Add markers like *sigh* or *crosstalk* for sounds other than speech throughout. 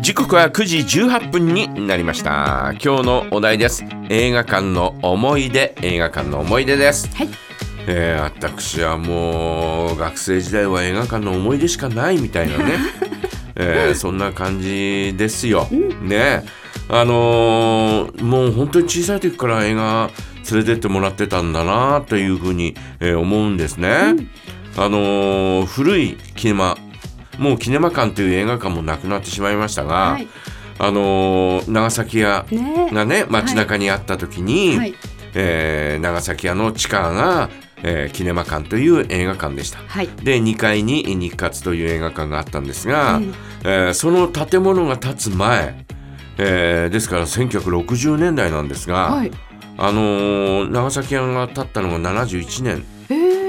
時刻は9時18分になりました。今日のお題です。映画館の思い出。映画館の思い出です、はい。えー私はもう学生時代は映画館の思い出しかないみたいなね、*laughs* えーそんな感じですよ、ね。あのーもう本当に小さい時から映画連れてってもらってたんだなというふうに、えー思うんですね、あのー古いキネマもうキネマ館という映画館もなくなってしまいましたが、はい。あのー長崎屋ね。がね街中にあった時に、はい。えー長崎屋の地下が、えーキネマ館という映画館でした。はい。で2階に日活という映画館があったんですが、うんえーその建物が建つ前、えーですから1960年代なんですが、はい。あのー長崎屋が建ったのが71年えー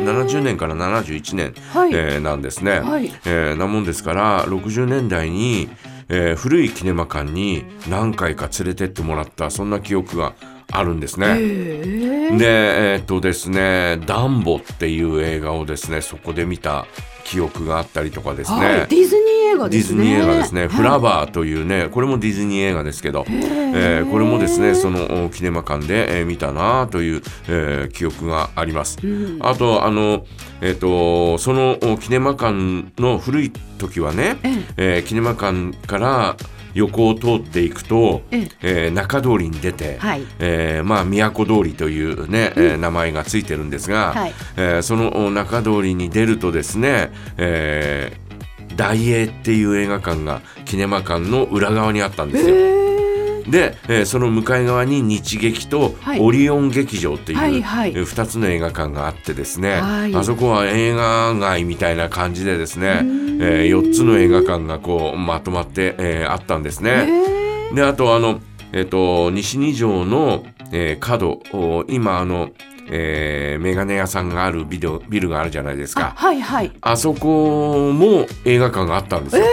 70年から71年、はい。えーなんですね。はい。えーなもんですから60年代に、えー古いキネマ館に何回か連れてってもらったそんな記憶があるんですね。えー。でえーっとですね「ダンボ」っていう映画をですねそこで見た記憶があったりとかですね、はい。ディズ映画ディズですねニー映画ですね「フラババー」というねこれもディズニー映画ですけど、えーこれもですねそのおキネマ館で、えー見たなという、えー記憶があります。あとあのえっ、とそのおキネマ館の古い時はね、ええ。ーキネマ館から横を通っていくと、ええ。ー中通りに出て、はい。えーまあ都通りというね、えー名前がついてるんですが、はい。えーそのお中通りに出るとですね、えー大英っていう映画館がキネマ館の裏側にあったんですよ。で、えーその向かい側に日劇とはい。オリオン劇場っていう、はいはい。えー2つの映画館があってですね、はい。あそこは映画街みたいな感じでですね、え4つの映画館がこうまとまって、えーあったんですね。であとあの、えっと西二条の、えー角お今あの、えー、メガネ屋さんがあるビルビルがあるじゃないですあか。はいはい。あそこも映画館があったんですよ。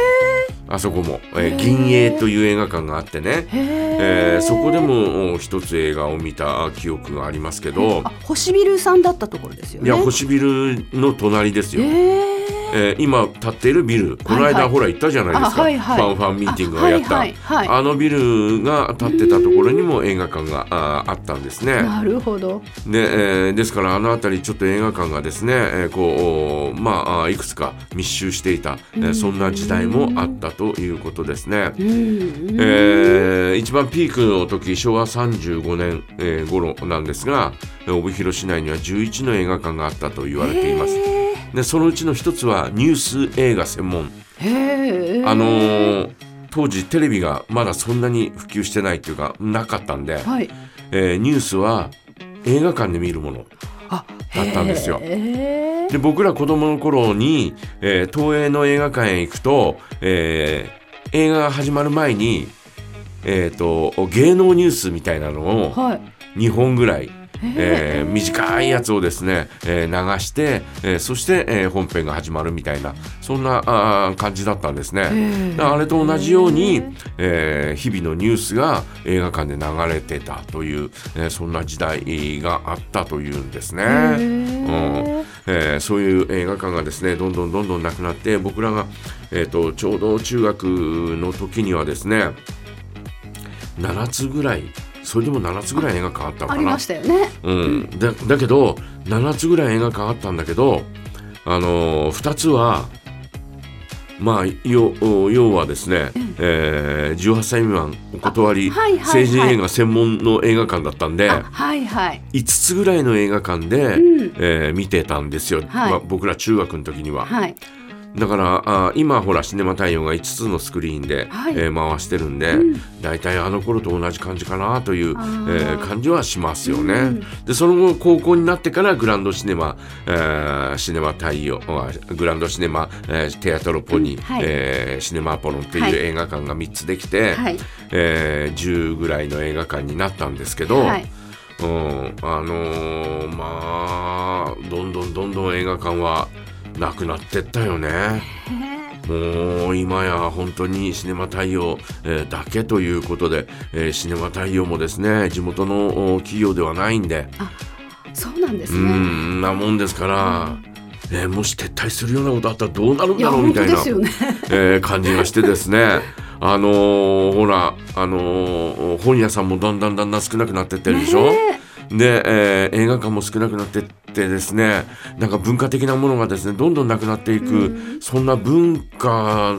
あそこも、えー銀影という映画館があってね、えーそこでもお一つ映画を見た記憶がありますけど、あ星ビルさんだったところですよね。いや星ビルの隣ですよ。えーえー今建っているビルこの間、はい。はいほら行ったじゃないですか、あはいはい。ファンファンミーティングがやったあ,、あはいはい。はい。のビルが建ってたところにも映画館がああったんですね。なるほど。で,、えーですからあの辺りちょっと映画館がですね、えーこうまああいくつか密集していた、えーそんな時代もあったということですね。えー一番ピークの時昭和35年、えー頃なんですがえー帯広市内には11の映画館があったと言われています。でそのうちの一つはニュース映画専門。あのー当時テレビがまだそんなに普及してないっていうかなかったんで、はい。えーニュースは映画館で見るものあだったんですよ。で僕ら子供の頃に、えー東映の映画館へ行くと、えー映画が始まる前に、えー、と芸能ニュースみたいなのをはい。2本ぐらい、へえー短いやつをですね、えー流して、えーそして、えー本編が始まるみたいなそんなあー感じだったんですね。あれと同じように、えー日々のニュースが映画館で流れてたという、えーそんな時代があったというんですね。うんえーそういう映画館がですねどんどんどんどんなくなって僕らが、えー、とちょうど中学の時にはですね7つぐらいそれでも7つぐらい映画館あったのかな。ありましたよね。うん、だだけど7つぐらい映画館あったんだけど、あのー、2つはまあ要要はですね、えー18歳未満お断り、あはいはいはい。成人映画専門の映画館だったんであはいはい。5つぐらいの映画館で、うん。えー見てたんですよ、はい。まあ、僕ら中学の時には。はいだからあ今ほらシネマ太陽が5つのスクリーンで、はい。えー回してるんで、大体あの頃と同じ感じかなという、えあー。ー感じはしますよね。うん。でその後高校になってからグランドシネマ、えーシネマ太陽あグランドシネマ、えーテアトロポニー、はい。えーシネマアポロンってはい。いう映画館が3つできて、はい。えー10ぐらいの映画館になったんですけど、はい。うん、あのーまあどんどんどんどん映画館はなくなってったよね。もう今や本当にシネマ太陽、えーだけということで、えーシネマ太陽もですね地元のお企業ではないんで、そうなんですうねんなもんですから、えーもし撤退するようなことあったらどうなるんだろうみたいなね。えー感じがしてですね。あのーほら、あのー本屋さんもだんだんだんだん少なくなってってるでしょ、ねで、えー映画館も少なくなってってですねなんか文化的なものがですねどんどんなくなっていく、そんな文化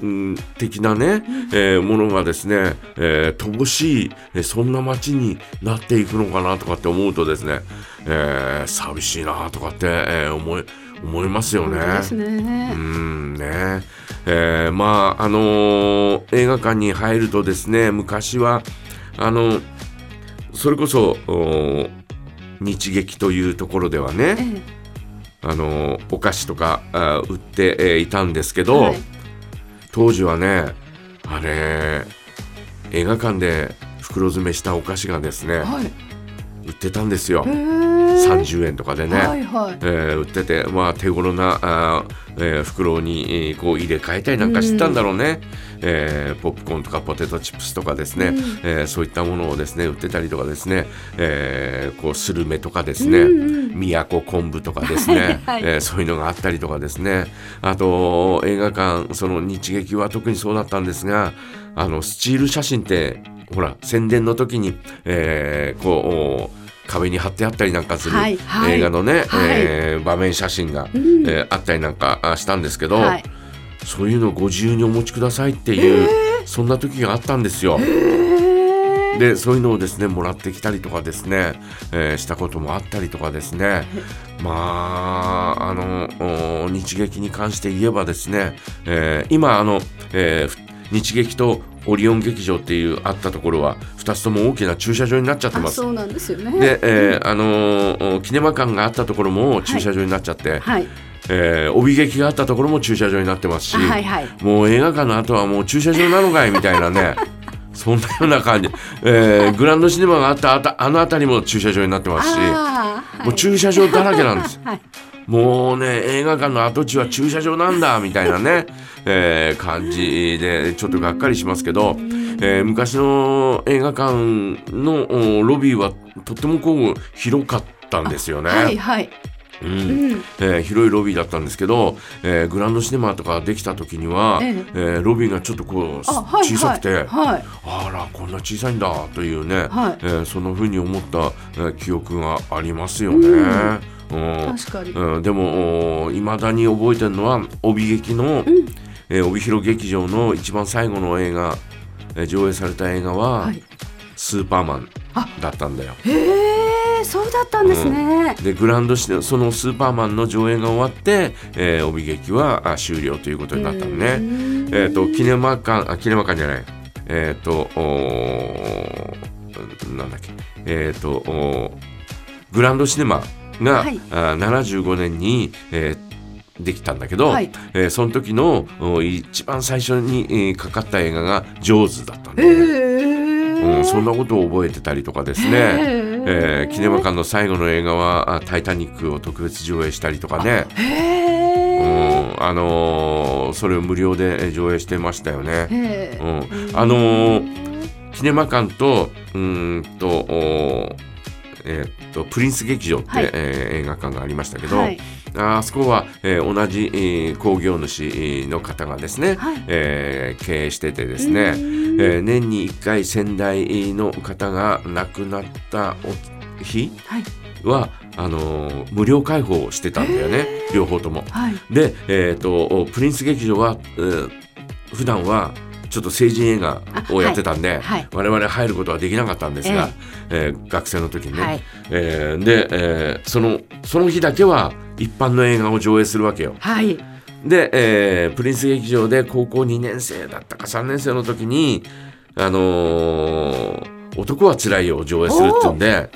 うん的なね、えーものがですね、えー乏しい、えーそんな街になっていくのかなとかって思うとですね、えー寂しいなとかって、えー思い思いますよね。う。んねえーまああのー映画館に入るとですね昔はあのそれこそお日劇というところではね、えあのお菓子とかあ売って、えーいたんですけど、はい。当時はねあれ映画館で袋詰めしたお菓子がですね、はい。売ってたんですよ。へー30円とかでね。はいはい。えー売ってて、まあ、手頃なあー、えー袋に、えーこう入れ替えたりなんかしてたんだろうね、えーポップコーンとかポテトチップスとかですね、えーそういったものをですね売ってたりとかですね、えーこうスルメとかですね、宮古昆布とかですね、*laughs* はいはい。えーそういうのがあったりとかですね。あと映画館その日劇は特にそうだったんですがあのスチール写真ってほら宣伝の時に、えーこう壁に貼ってあったりなんかするはいはい。映画のね、はい。えー場面写真が、ん。えーあったりなんかあしたんですけど、はい。そういうのをご自由にお持ちくださいっていう、そんな時があったんですよ。でそういうのをですねもらってきたりとかですね、えーしたこともあったりとかですね。まああのお日劇に関して言えばですね、えー今あの、え日劇とオリオン劇場っていうあったところは2つとも大きな駐車場になっちゃってあ、ます。そうなんですよね。で、えーあのーキネマ館があったところも駐車場になっちゃって、はい。えー帯劇があったところも駐車場になってますし、あはいはい。もう映画館の後はもう駐車場なのかいみたいなね *laughs* そんなような感じ、えーグランドシネマがあったあたあの辺りも駐車場になってますし、あーもう駐車場だらけなんです。*laughs* はい。もうね映画館の跡地は駐車場なんだみたいなね、*laughs* えー感じでちょっとがっかりしますけど、えー昔の映画館のおロビーはとってもこう広かったんですよね。はいはい。うんうん。えー広いロビーだったんですけど、えーグランドシネマとかできた時には、ええーロビーがちょっとこうあ、はいはい。小さくて、はい。あらこんな小さいんだというね、はいえーそんな風に思った、えー記憶がありますよね。うん確かに。うん、でもいまだに覚えてるのは帯劇の、えー帯広劇場の一番最後の映画、えー上映された映画は、はい。スーパーマンあだったんだよ。へえ、そうだったんですね。でグランドシネそのスーパーマンの上映が終わって、えー帯劇はあ終了ということになったのね。うんえっ、とキネマ館あキネマ館じゃないえっ、とおーなんだっけえっ、とおーグランドシネマが、はいあ75年に、えーできたんだけど、はいえーその時のお一番最初に、えーかかった映画が「ジョーズ」だったんだへよね。え。うん、そんなことを覚えてたりとかですね、へーえーキネマ館の最後の映画はあ「タイタニック」を特別上映したりとかね、あのーそれを無料でえー上映してましたよね。へうんえ。あのーキネマ館とうーんとえーっとプリンス劇場って、はいえー映画館がありましたけど、はい。あそこは、えー同じ、えー工業主の方がですね、はいえー経営しててですね、えうんー年に1回先代の方が亡くなったお日はい。はあのー無料開放してたんだよね両方とも。はい。で、えー、とプリンス劇場は、えー普段はちょっと成人映画をやってたんで、はいはい我々入ることはできなかったんですが、えー学生の時にね、はい。えーで、えーそのその日だけは一般の映画を上映するわけよ。はい。で、えープリンス劇場で高校2年生だったか3年生の時に、あのー男はつらいよを上映するっていうんで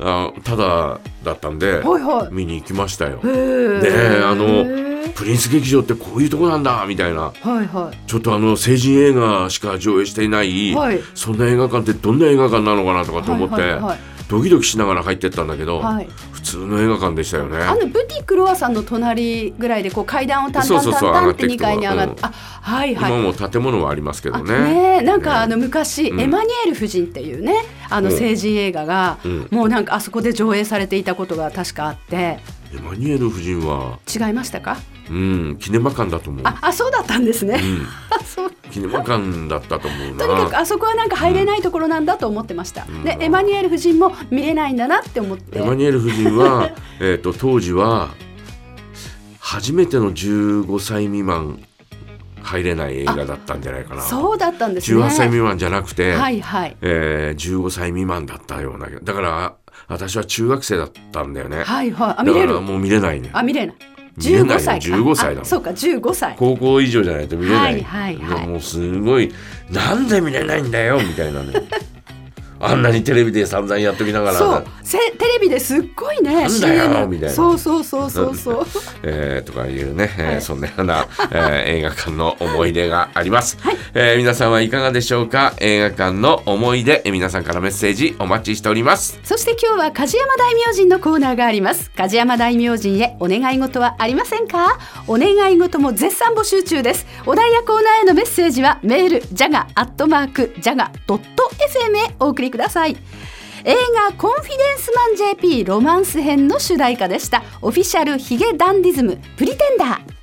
あただだったんで。見に行きましたよ。へでえ。あのプリンス劇場ってこういうとこなんだみたいなはいはちょっとあの成人映画しか上映していない、い。はい。そんな映画館ってどんな映画館なのかなとかと思って、はいはいはいドキドキしながら入ってったんだけど、はい。普通の映画館でしたよね。あのブティクロワさんの隣ぐらいでこう階段をタンタンタンタンって2上がっていくとこ階に上がって、うんあはいはい今も建物はありますけどあね。ねえなんかあねの昔、うんエマニュエル夫人っていうねあのうん政治映画が、うんもうなんかあそこで上映されていたことが確かあってエマニュエル夫人は。違いましたか？うんキネマ館だと思う。ああそうだったんですね、うん。あ *laughs* そう。キネマ館だったと思うな。とにかくあそこはなんか入れないところなんだと思ってました、ん。でエマニュエル夫人も見れないんだなって思って。エマニュエル夫人は *laughs* えーと当時は初めての15歳未満入れない映画だったんじゃないかな。そうだったんですね。18歳未満じゃなくて、はいはい。えー15歳未満だったようなだから私は中学生だったんだよね、はいはい。あだ見れる？からもう見れないね。あ見れない。見れないよ15歳か。15歳だもん。あそうか15歳。高校以上じゃないと見れない、はいはいはい。でもうすごいなんで見れないんだよみたいなねあんなにテレビで散々やっときながら。そう。せテレビですっごいねなんだよみたいな。そうそうそうそうそう。*laughs* えーとかいうね、えーはい。そんなような、えー *laughs* 映画館の思い出があります、はい。えー皆さんはいかがでしょうか？映画館の思い出、えー皆さんからメッセージお待ちしております。そして今日は梶山大明神のコーナーがあります。梶山大明神へお願い事はありませんか？お願い事も絶賛募集中です。お題やコーナーへのメッセージはメールジャガアットマークジャガドット FM へお送りください。映画コンフィデンスマン JP ロマンス編の主題歌でした。オフィシャルヒゲダンディズムプリテンダー。